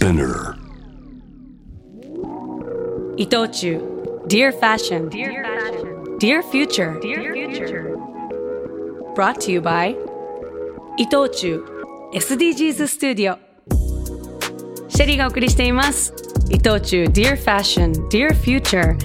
Spinner. 伊藤忠 Dear Fashion Dear Future Brought to you by 伊藤忠 SDGs スタジオシェリーがお送りしています伊藤忠 Dear Fashion Dear Future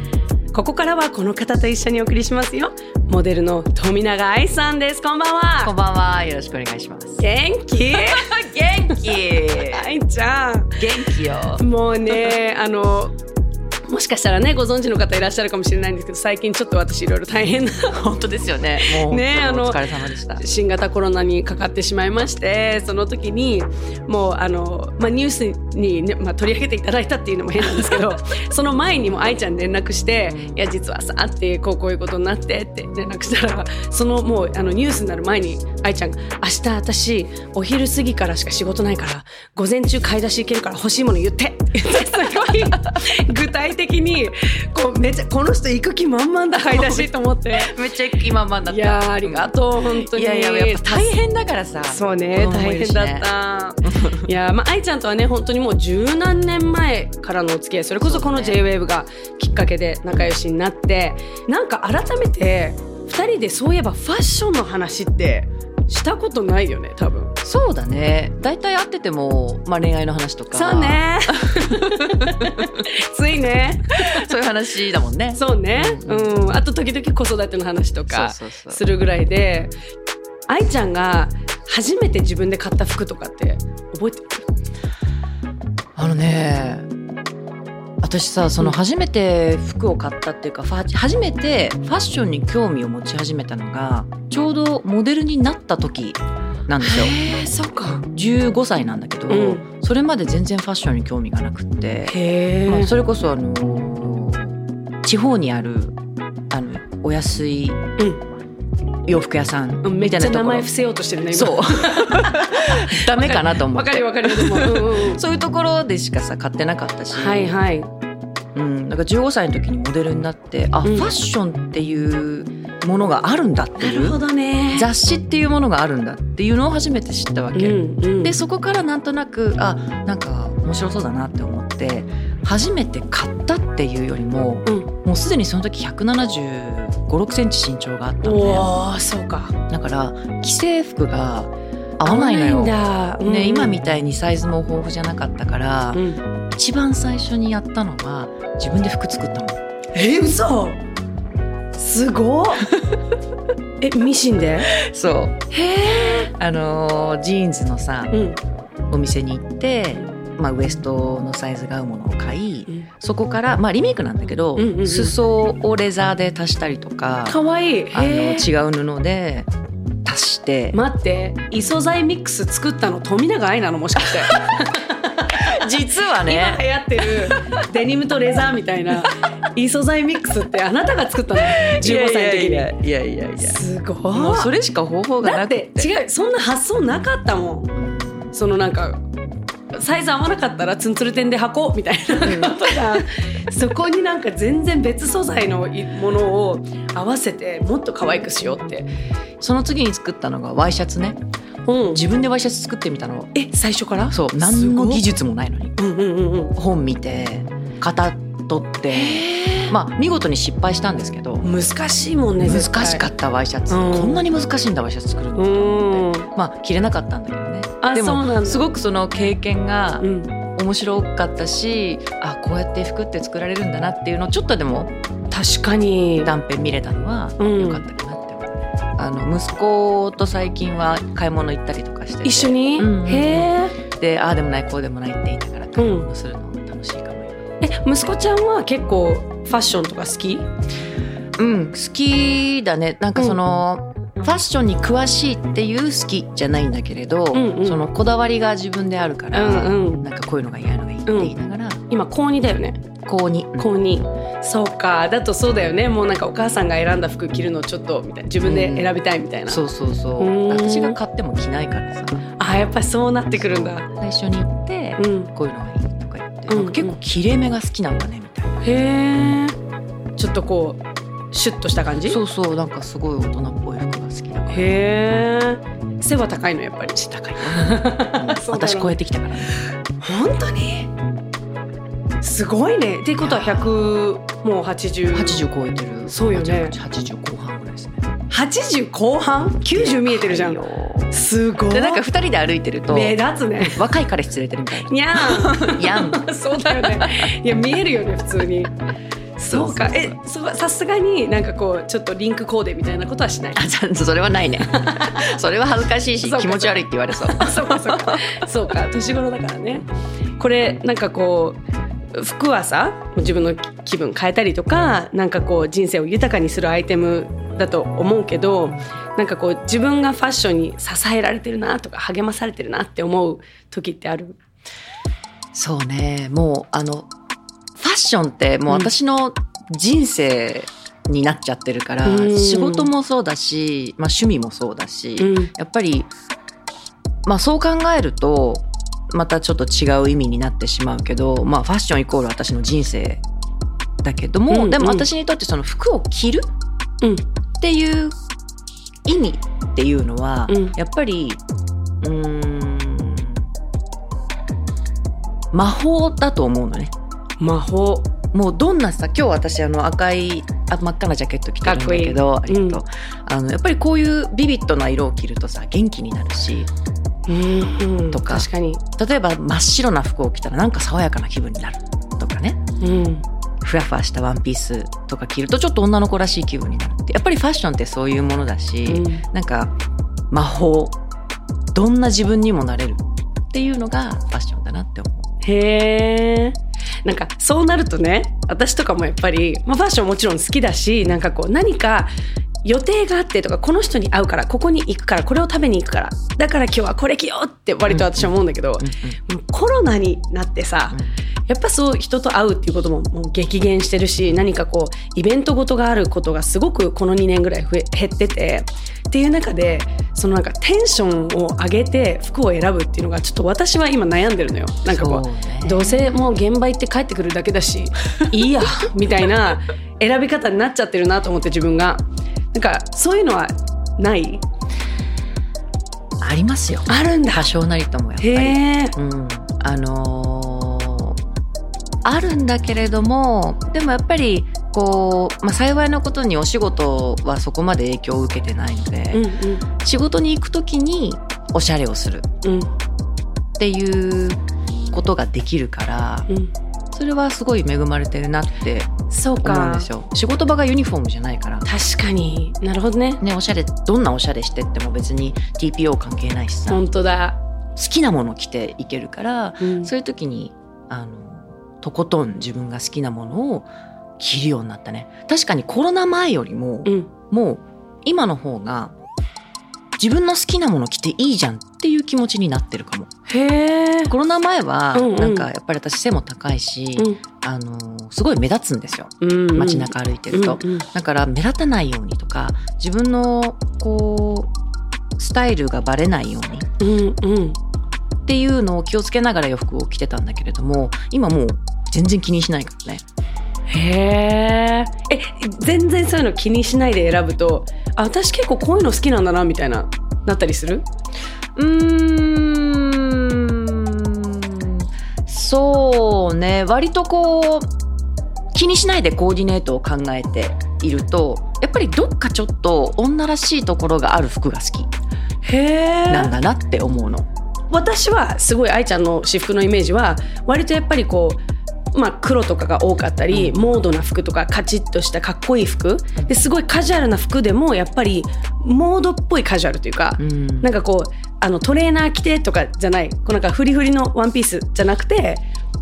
ここからはこの方と一緒にお送りしますよモデルの富永愛さんですこんばんはこんばんは。よろしくお願いします。元気？元気 愛ちゃん元気よ。もうねあのもしかしたらねご存知の方いらっしゃるかもしれないんですけど最近ちょっと私いろいろ大変な本当ですよね。もうねあの。新型コロナにかかってしまいましてその時にもうあの、まあ、ニュースに、ねまあ、取り上げていただいたっていうのも変なんですけど その前にも愛ちゃんに連絡して「いや実はさ」ってこうこういうことになってって連絡したらそのもうあのニュースになる前に愛ちゃんが「明日私お昼過ぎからしか仕事ないから午前中買い出し行けるから欲しいもの言って」言ってすごい具体的にこうめっちゃこの人行く気満々だ買い出し と思って。めっちゃ今まんだった。いやーありがとう本当にいやいややっぱ大変だからさ。そうね子供も大変だった いやまあ愛ちゃんとはね本当にもう十何年前からのお付き合いそれこそこの JWAVE がきっかけで仲良しになってなんか改めて2人でそういえばファッションの話ってしたことないよね多分そうだね。大体会っててもまあ恋愛の話とか。そう。ね ついねそういう話だもんね。そうねうんあと時々子育ての話とかするぐらいで愛ちゃんが初めて自分で買った服とかって覚えてる？あのね。私さその初めて服を買ったっていうかファ初めてファッションに興味を持ち始めたのがちょうどモデルになった時なんですよ。そうか。15歳なんだけど、うん。それまで全然ファッションに興味がなくって、まあ、それこそあのー地方にあるあのお安い洋服屋さん。みたいなところ。名前伏せようとしてるね今そう。ダメかなと思ってわかるわかるでも、うんうん。うん、そういうところでしかさ買ってなかったし、はいはい。うん、だから15歳の時にモデルになってあ、うん。ファッションっていうものがあるんだっていう。なるほどね。雑誌っていうものがあるんだっていうのを初めて知ったわけ。うんうん、でそこからなんとなくあなんか面白そうだなって思って初めて買ったっていうよりもうんもうすでにその時1 7 5 6センチ身長があったのおーそうか。ねだから既製服が合わないのよ。だ、うん。ね、今みたいにサイズも豊富じゃなかったから、うん、一番最初にやったのは自分で服作ったの。え嘘。すごっ。えミシンで？そう。へえ、あのージーンズのさうん。お店に行って、まあ、ウエストのサイズが合うものを買いうん、そこからまあリメイクなんだけど、うんうんうん。裾をレザーで足したりとかかわいい。あの違う布で足して、待って。異素材ミックス作ったの富永愛なの？もしかして。実は今流ね行ってる。デニムとレザーみたいな。異素材ミックスってあなたが作ったの？15歳の時に。いやいやいや。いやすごい。もうそれしか方法がだっなくてて違う。そんな発想なかったもん。そのなんかサイズ合わなかったらツンツルテンで履こうみたいなことが、そこになんか全然別素材のものを合わせてもっと可愛くしようって、その次に作ったのがワイシャツね。うん、自分でワイシャツ作ってみたの。え最初から？そう。す何の技術もないのに。うんうんうんうん。本見て型取って。まあ見事に失敗したんですけど。難しいもんね難しかったワイシャツ、うん。こんなに難しいんだワイシャツ作るの。うってん。まあ着れなかったんだけどね。あでもすごくその経験がうん。面白かったしあこうやって服って作られるんだなっていうのをちょっとでも確かに。断片見れたのはうん。良かったかなって思う、あの息子と最近は買い物行ったりとかしてて。一緒に、うんうんへえ。でああでもないこうでもないって言いながら買い物するの楽しいかもよ、え息子ちゃんは結構ファッションとか好き？うん好きだね。なんかその、ファッションに詳しいっていう好きじゃないんだけれど、うんうん。そのこだわりが自分であるから、うんうん。なんかこういうのが嫌なのがいいって言いながら、今高2だよね。高に高2そうか。だとそうだよね。もうなんかお母さんが選んだ服着るのちょっとみたいな。自分で選びたいみたいな、そうそうそう。うん。私が買っても着ないからさ。あやっぱそうなってくるんだ。最初に行って、うん。こういうのがいいとか言って、うん結構きれいめが好きなんだねみたいな、へえちょっとこうシュッとした感じ？そうそうなんかすごい大人っぽい服が好きだから。へえ。背は高いのやっぱり高い 私超えてきたから。ね本当に？すごいね。っていうことは100もう80 80超えてる。そうよね。80後半ぐらいですね。80後半？90見えてるじゃん。よすごい。でなんか2人で歩いてると目立つね。若い彼氏連れてるみたいな。にゃー。んやん。そうだよね。いや見えるよね普通にそうか。えそうさすがになんかこうちょっとリンクコーデみたいなことはしない。あそれはないね。それは恥ずかしいし気持ち悪いって言われそう。あそうかそうか。そうか。年頃だからね。これなんかこう服はさ自分の気分変えたりとかなんかこう人生を豊かにするアイテムだと思うけどなんかこう自分がファッションに支えられてるなとか励まされてるなって思う時ってある？そうね。もうあのッションってもう私の人生になっちゃってるから、うん。仕事もそうだし、まあ、趣味もそうだし、うん。やっぱり、まあ、そう考えるとまたちょっと違う意味になってしまうけど、まあ、ファッションイコール私の人生だけども、うんうん。でも私にとってその服を着るうん。っていう意味っていうのは、うん。やっぱりうーん魔法だと思うのね。魔法。もうどんなさ今日私あの赤いあ真っ赤なジャケット着てるんだけどありがとう、あのやっぱりこういうビビッドな色を着るとさ元気になるしうんうん。とか確かに。例えば真っ白な服を着たらなんか爽やかな気分になる。とかね。うん。ふわふわしたワンピースとか着るとちょっと女の子らしい気分になるって。やっぱりファッションってそういうものだし、うん。なんか魔法どんな自分にもなれるっていうのがファッションだなって思う。へえ。なんかそうなるとね私とかもやっぱり、まあ、ファッションもちろん好きだしなんかこう何か予定があってとかこの人に会うからここに行くからこれを食べに行くからだから今日はこれ着ようって割と私は思うんだけど、コロナになってさ、うんやっぱそう人と会うっていうことももう激減してるし何かこうイベントごとがあることがすごくこの2年ぐらい増え減っててっていう中でそのなんかテンションを上げて服を選ぶっていうのがちょっと私は今悩んでるのよ。なんかこうね。どうせもう現場行って帰ってくるだけだし いいやみたいな選び方になっちゃってるなと思って自分が。なんかそういうのはない？ありますよ。あるんだ。多少なりともやっぱへり。えうん、あのーあるんだけれどもでもやっぱりこう、まあ、幸いなことにお仕事はそこまで影響を受けてないので、うんうん。仕事に行く時におしゃれをする。うん。っていうことができるからうん。それはすごい恵まれてるなってそう思うんかですよ。仕事場がユニフォームじゃないから。確かに。なるほどね。ね、おしゃれどんなおしゃれしてっても別に TPO 関係ないしさ。好本当だ、きなもの着ていけるからうん。そういう時にあのとことん自分が好きなものを着るようになったね。確かにコロナ前よりも、うん。もう今の方が自分の好きなもの着ていいじゃんっていう気持ちになってるかも。へえコロナ前はうんうん。なんかやっぱり私背も高いし、あのすごい目立つんですよ。うんうん。街中歩いてると、うんうん。だから目立たないようにとか自分のこうスタイルがバレないようにうんうん。っていうのを気をつけながら洋服を着てたんだけれども今もう全然気にしないからね。へええ全然そういうの気にしないで選ぶとあ私結構こういうの好きなんだなみたいななったりする？うーん。そうね。割とこう気にしないでコーディネートを考えているとやっぱりどっかちょっと女らしいところがある服が好き。なんだなって思うの。私はすごい愛ちゃんの私服のイメージは割とやっぱりこうまあ黒とかが多かったり、モードな服とかカチッとしたかっこいい服ですごいカジュアルな服でもやっぱりモードっぽいカジュアルというか、うんなんかこうあのトレーナー着てとかじゃないこうなんかフリフリのワンピースじゃなくて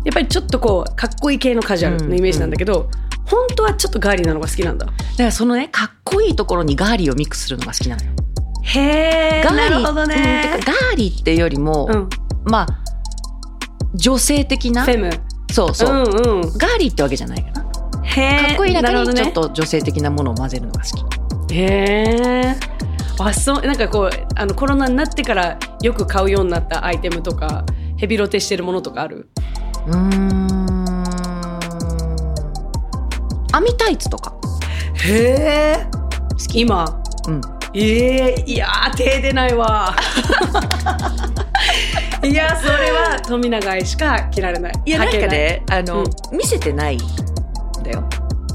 やっぱりちょっとこうかっこいい系のカジュアルのイメージなんだけど、本当はちょっとガーリーなのが好きなんだ。だからそのねかっこいいところにガーリーをミックスするのが好きなのよ。へガーリーなるほどうんねて。かガーリーっていうよりも、うん、まあ女性的なフェム。そうそう、うんうん。ガーリーってわけじゃないかな。かっこいい中にちょっと女性的なものを混ぜるのが好き。へえ。あそうなんかこうあのコロナになってからよく買うようになったアイテムとかヘビロテしてるものとかある？うーん。網タイツとか。へえ今？うん。ええいやー手出ないわい いやそれは富永愛しか着られない。いやなんかねあの、うん。見せてないんだよ。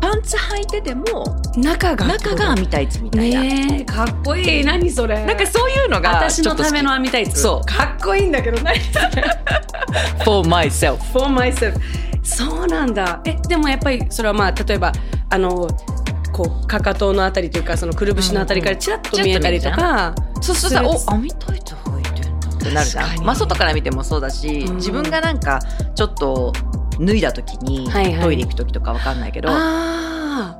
パンツ履いてても中が中が網タイツみたいな、ねえかっこいい。何それ。なんかそういうのが私のためのちょっ網タイツそう。かっこいいんだけど何それ。For myself for myself そうなんだ。えでもやっぱりそれはまあ例えばあのこうかかとのあたりというかそのくるぶしのあたりからちらっと見えたりとか、そうするとするお網タイツ履いてんだってなるじゃん。まあ外から見てもそうだし、うん。自分がなんかちょっと脱いだ時に、はいはい。トイレ行く時とかわかんないけどあ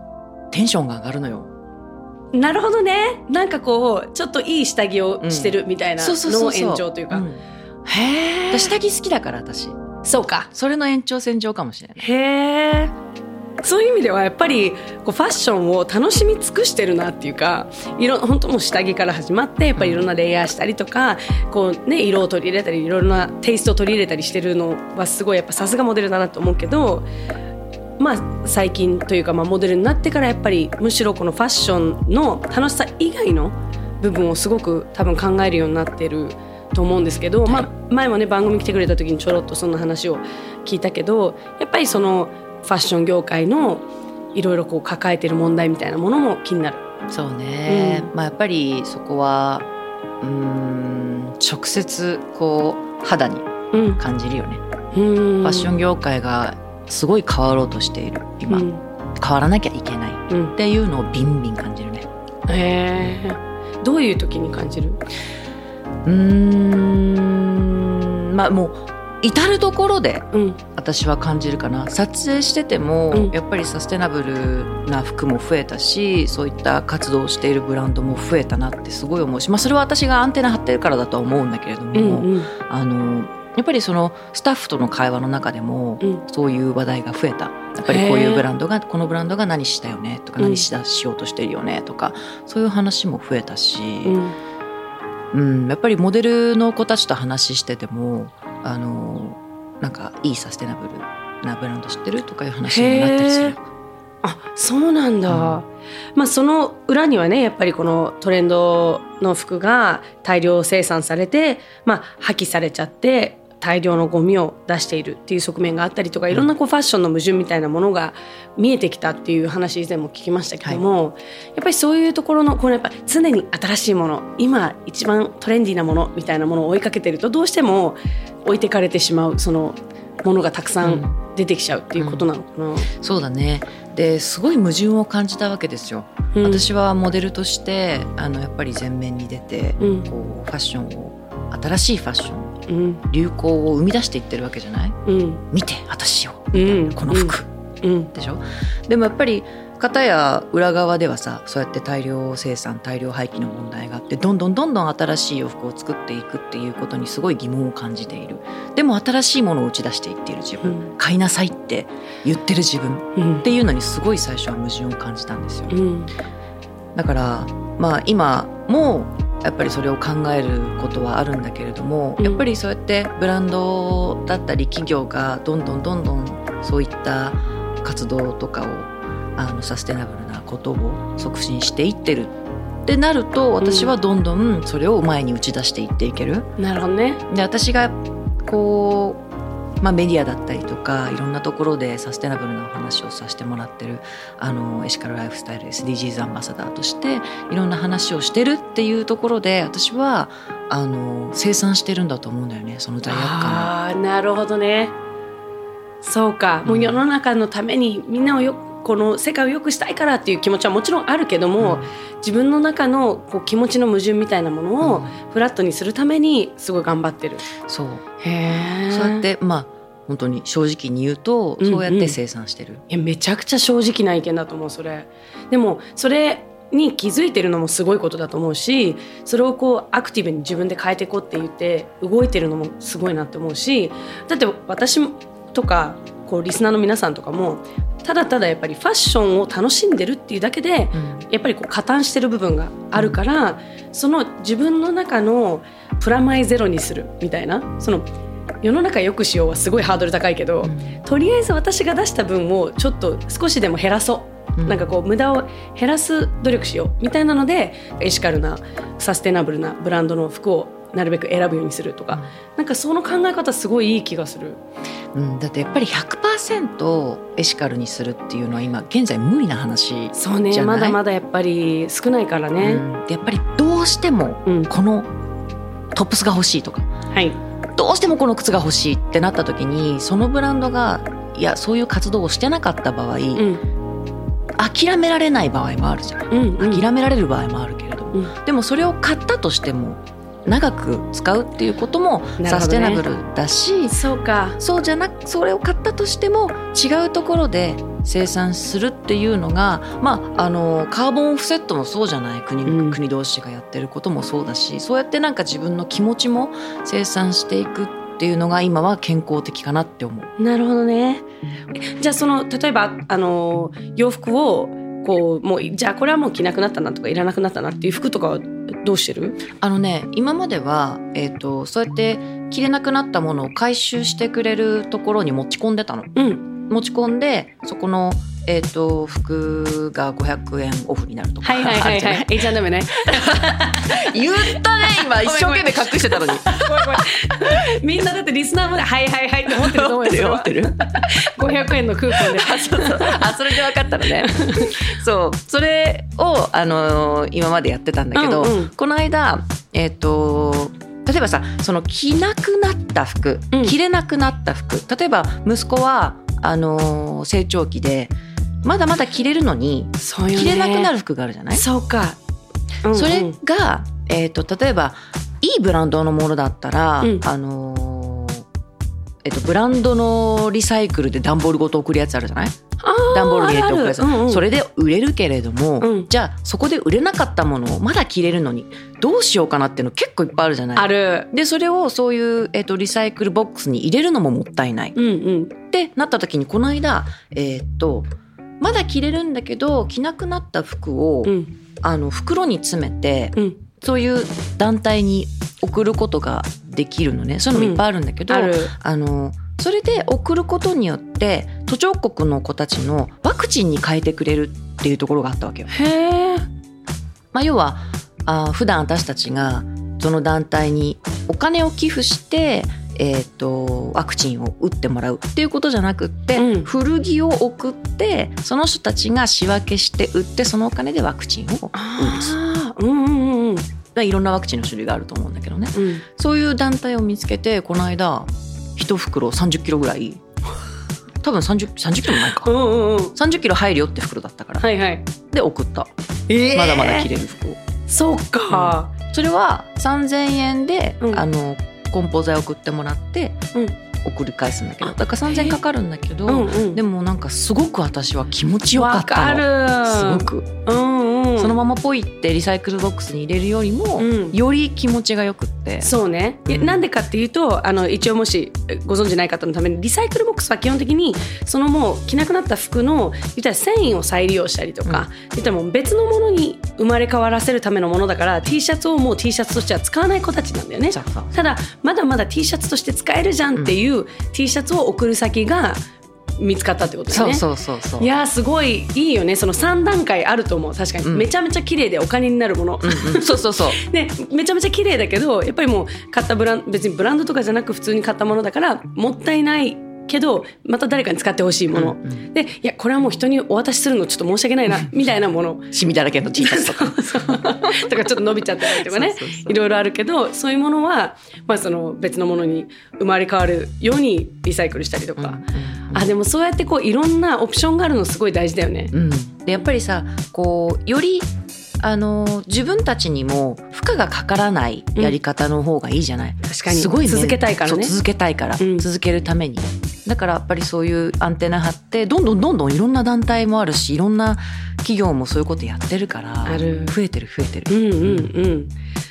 テンションが上がるのよ。あなるほどね。なんかこうちょっといい下着をしてるみたいなの延長というか、ん。へえ私下着好きだから私。そうか。それの延長線上かもしれない。へえそういう意味ではやっぱりこうファッションを楽しみ尽くしてるなっていうかいろ本当もう下着から始まってやっぱりいろんなレイヤーしたりとかこう、ね、色を取り入れたりいろんなテイストを取り入れたりしてるのはすごいやっぱさすがモデルだなと思うけどまあ最近というかまあモデルになってからやっぱりむしろこのファッションの楽しさ以外の部分をすごく多分考えるようになってると思うんですけど、まあ、前もね番組来てくれた時にちょろっとそんな話を聞いたけどやっぱりそのファッション業界のいろいろこう抱えてる問題みたいなものも気になる。そうね、まあやっぱりそこはうーん直接こう肌にうん、感じるよね、フファッション業界がすごい変わろうとしている今、うん。変わらなきゃいけない。うん。っていうのをビンビン感じるね。へえどういう時に感じる？うーん。まあもう至る所でうん。私は感じるかな。撮影してても、うん。やっぱりサステナブルな服も増えたしそういった活動をしているブランドも増えたなってすごい思うし、まあ、それは私がアンテナ張ってるからだとは思うんだけれども、うんうん。あのやっぱりそのスタッフとの会話の中でも、うん。そういう話題が増えた。やっぱりこういうブランドがこのブランドが何したよねとかうん。何しだしようとしてるよねとか、そういう話も増えたし、うん。うん、やっぱりモデルの子たちと話しててもあのなんかいいサステナブルなブランド知ってるとかいう話にもなったりする。あそうなんだ、うん。まあその裏にはねやっぱりこのトレンドの服が大量生産されて、まあ、破棄されちゃって大量のゴミを出しているっていう側面があったりとかいろんなこうファッションの矛盾みたいなものが見えてきたっていう話以前も聞きましたけども、やっぱりそういうところのこのやっぱ常に新しいもの今一番トレンディーなものみたいなものを追いかけてるとどうしても置いてかれてしまうそのものがたくさん出てきちゃうっていうことなのかな。そうだね。ですごい矛盾を感じたわけですよ。うん。私はモデルとしてあのやっぱり前面に出て、うん。こうファッションを新しいファッションうん。流行を生み出していってるわけじゃない？うん。見て私を。うん。この服、うん。でしょ？でもやっぱり片や裏側ではさそうやって大量生産大量廃棄の問題があってどんどんどんどん新しい洋服を作っていくっていうことにすごい疑問を感じている。でも新しいものを打ち出していっている自分、うん。買いなさいって言ってる自分っうん。ていうのにすごい最初は矛盾を感じたんですよ。うん。だからまあ今もやっぱりそれを考えることはあるんだけれども、うんやっぱりそうやってブランドだったり企業がどんどんどんどんそういった活動とかをあのサステナブルなことを促進していってるってなると私はどんどんそれを前に打ち出していっていける。なるほどね。で私がこう、まあ、メディアだったりとかいろんなところでサステナブルなお話をさせてもらってるあのエシカルライフスタイル SDGs アンバサダーとしていろんな話をしてるっていうところで私はあの生産してるんだと思うんだよねその罪悪感あなるほどね。そうか、もう世の中のためにみんなをよこの世界を良くしたいからっていう気持ちはもちろんあるけども、自分の中のこう気持ちの矛盾みたいなものをフラットにするためにすごい頑張ってる。そうへえ。そうやってまあ本当に正直に言うとうんうんそうやって生産してる。いやめちゃくちゃ正直な意見だと思うそれでもそれに気づいてるのもすごいことだと思うしそれをこうアクティブに自分で変えていこうって言って動いてるのもすごいなって思うしだって私とかこうリスナーの皆さんとかもただただやっぱりファッションを楽しんでるっていうだけでうん。やっぱりこう加担してる部分があるから、その自分の中のプラマイゼロにするみたいなその世の中良くしようはすごいハードル高いけど、とりあえず私が出した分をちょっと少しでも減らそう、うん。なんかこう無駄を減らす努力しようみたいなのでエシカルなサステナブルなブランドの服をなるべく選ぶようにするとか、なんかその考え方すごいいい気がする。うん、だってやっぱり100%エシカルにするっていうのは今現在無理な話そうねじゃない？まだまだやっぱり少ないからね。うん。でやっぱりどうしてもうん。このトップスが欲しいとか。はい。どうしてもこの靴が欲しいってなった時にそのブランドがいやそういう活動をしてなかった場合、うん。諦められない場合もあるじゃん。うんうん。諦められる場合もあるけれども、うん。でもそれを買ったとしても長く使うっていうこともサステナブルだし、そうか。そうじゃなくそれを買ったとしても違うところで生産するっていうのが、まあ、あのカーボンオフセットもそうじゃない国,、うん国同士がやってることもそうだしそうやってなんか自分の気持ちも生産していくっていうのが今は健康的かなって思う。なるほどね。じゃあその例えばあの洋服をこうもうじゃあこれはもう着なくなったなとかいらなくなったなっていう服とかはどうしてる？あのね今までは、えー、とそうやって着れなくなったものを回収してくれるところに持ち込んでたの。うん。持ち込んでそこの、えー、と服が500円オフになるとか。はいはいはいはい。H&M ね。言ったね今。一生懸命隠してたのに。みんなだってリスナーまではいはいはいって思ってると思うよ。思ってる500円のクーポンで。そうそう。あそれで分かったのね。そう。それを、あのー今までやってたんだけど、うんうん。この間えっ、と例えばさその着なくなった服、うん。着れなくなった服。例えば息子はあのー成長期でまだまだ着れるのにね。着れなくなる服があるじゃない、そうか。うんうんそれが、えー、と例えばいいブランドのものだったら、うんあのーえっと、ブランドのリサイクルで段ボールごと送るやつあるじゃない？段ボールに入れて送るやつ、それで売れるけれども、うん。じゃあそこで売れなかったものをまだ着れるのにどうしようかなっていうの結構いっぱいあるじゃない？ある。でそれをそういう、えっとリサイクルボックスに入れるのももったいない。うんうん。ってなった時にこの間えーっとまだ着れるんだけど着なくなった服を、うん。あの袋に詰めて、うん。そういう団体に送ることができるのねそういうのもいっぱいあるんだけど、ある。あのそれで送ることによって途上国の子たちのワクチンに変えてくれるっていうところがあったわけよ。へえ。まあ、要はあ普段私たちがその団体にお金を寄付して、えー、とワクチンを打ってもらうっていうことじゃなくって、うん古着を送ってその人たちが仕分けして売ってそのお金でワクチンをああ。うんうんうんうん。まあいろんなワクチンの種類があると思うんだけどねうん。そういう団体を見つけてこの間一袋30キロぐらい多分 30, 30キロもないかうんうんうん。30キロ入るよって袋だったから、はいはい。で送ったえまだまだ着れる服をそうか。それは3000円で、うんあの梱包材送ってもらって、うん送り返すんだけど。あだから3000円かかるんだけど、うんうん。でもなんかすごく私は気持ちよかわったかのる。すごく、うんうん。そのままポイってリサイクルボックスに入れるよりも、うん。より気持ちがよくって。そうね、うん。なんでかっていうとあの一応もしえご存知ない方のためにリサイクルボックスは基本的にそのもう着なくなった服の言ったら繊維を再利用したりとか、言ったらもう別のものに生まれ変わらせるためのものだから T シャツをもう T シャツとしては使わない子たちなんだよね。ただまだまだ T シャツとして使えるじゃんっていう T シャツを送る先が見つかったってことだよね。そうそうそうそう。いやーすごいいいよね。その3段階あると思う。確かに、うん。めちゃめちゃ綺麗でお金になるもの、うんうん。そうそうそう。で めちゃめちゃ綺麗だけどやっぱりもう買ったブラン別にブランドとかじゃなく普通に買ったものだからもったいないけどまた誰かに使ってほしいもの、うんうん。でいやこれはもう人にお渡しするのちょっと申し訳ないなみたいなもの。シミだらけの T シャツとか。とかちょっと伸びちゃったりとかね。いろいろあるけどそういうものは、まあ、その別のものに生まれ変わるようにリサイクルしたりとか、あでもそうやってこういろんなオプションがあるのすごい大事だよね。うん、でやっぱりさこうよりあの自分たちにも負荷がかからないやり方の方がいいじゃない、確かに。すごい、ね、続けたいからね。続けたいから、うん。続けるためにだからやっぱりそういうアンテナ張ってどんどんどんどんいろんな団体もあるしいろんな企業もそういうことやってるから増えてる増えてる、うんうんうん、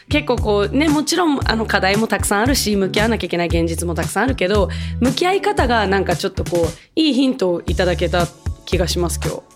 結構こうねもちろんあの課題もたくさんあるし向き合わなきゃいけない現実もたくさんあるけど向き合い方がなんかちょっとこういいヒントをいただけた気がします今日。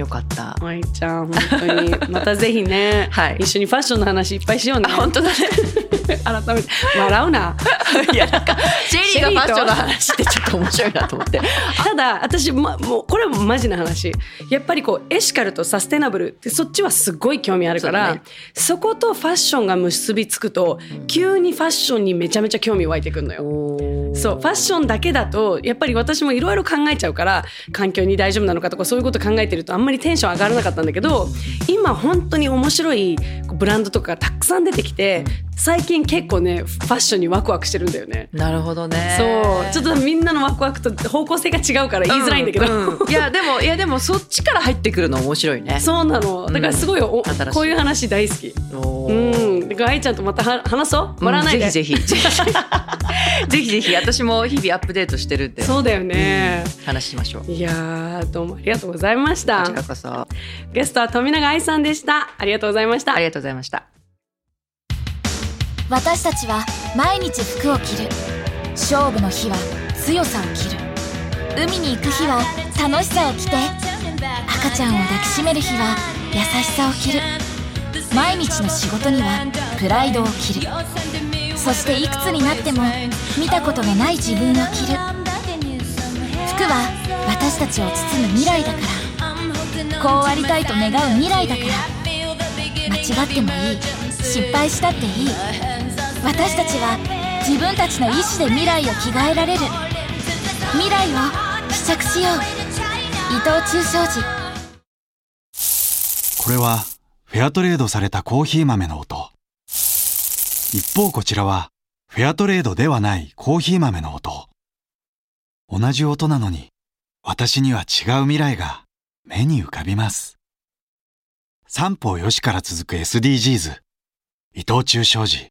よかった。舞ちゃん本当に。またぜひね、はい。一緒にファッションの話いっぱいしようね。あ本当だね。改めて。笑うな。いやなんかシェリーがファッションの話ってちょっと面白いなと思って。ただ私、ま、もうこれはマジな話。やっぱりこうエシカルとサステナブルってそっちはすごい興味あるからそ,、そことファッションが結びつくと急にファッションにめちゃめちゃ興味湧いてくるのよ。そうファッションだけだとやっぱり私もいろいろ考えちゃうから環境に大丈夫なのかとかそういうこと考えてるとあんまりテンション上がらなかったんだけど今本当に面白いブランドとかがたくさん出てきて最近結構ねファッションにワクワクしてるんだよね。なるほどね。そう。ちょっとみんなのワクワクと方向性が違うから言いづらいんだけど、うん。うんいや でもいやでもそっちから入ってくるの面白いね。そうなの。だからすごいお、新しい。こういう話大好き。おうーん、だから愛ちゃんとまたは話そう？笑わないで、うんぜひぜひ。ぜひぜひ。私も日々アップデートしてるんで。そうだよね、話しましょう。いやーどうも。ありがとうございましこたちらこそ。あゲストは富永愛さんでした。ありがとうございました。りがとうございました私たちは毎日服を着る。勝負の日は強さを着る。海に行く日は楽しさを着て赤ちゃんを抱きしめる日は優しさを着る。毎日の仕事にはプライドを着る。そしていくつになっても見たことのない自分を着る。服は私たちを包む未来だから。こうありたいと願う未来だから。間違ってもいい。失敗したっていい。私たちは自分たちの意志で未来を着替えられる未来を試着しよう伊藤忠商事これはフェアトレードされたコーヒー豆の音。一方こちらはフェアトレードではないコーヒー豆の音。同じ音なのに私には違う未来が目に浮かびます。三方よしから続く SDGs 伊藤忠商事。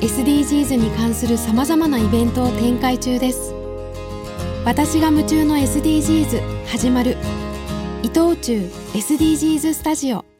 SDGs に関するさまざまなイベントを展開中です。私が夢中の SDGs 始まる。伊藤忠 SDGs スタジオ。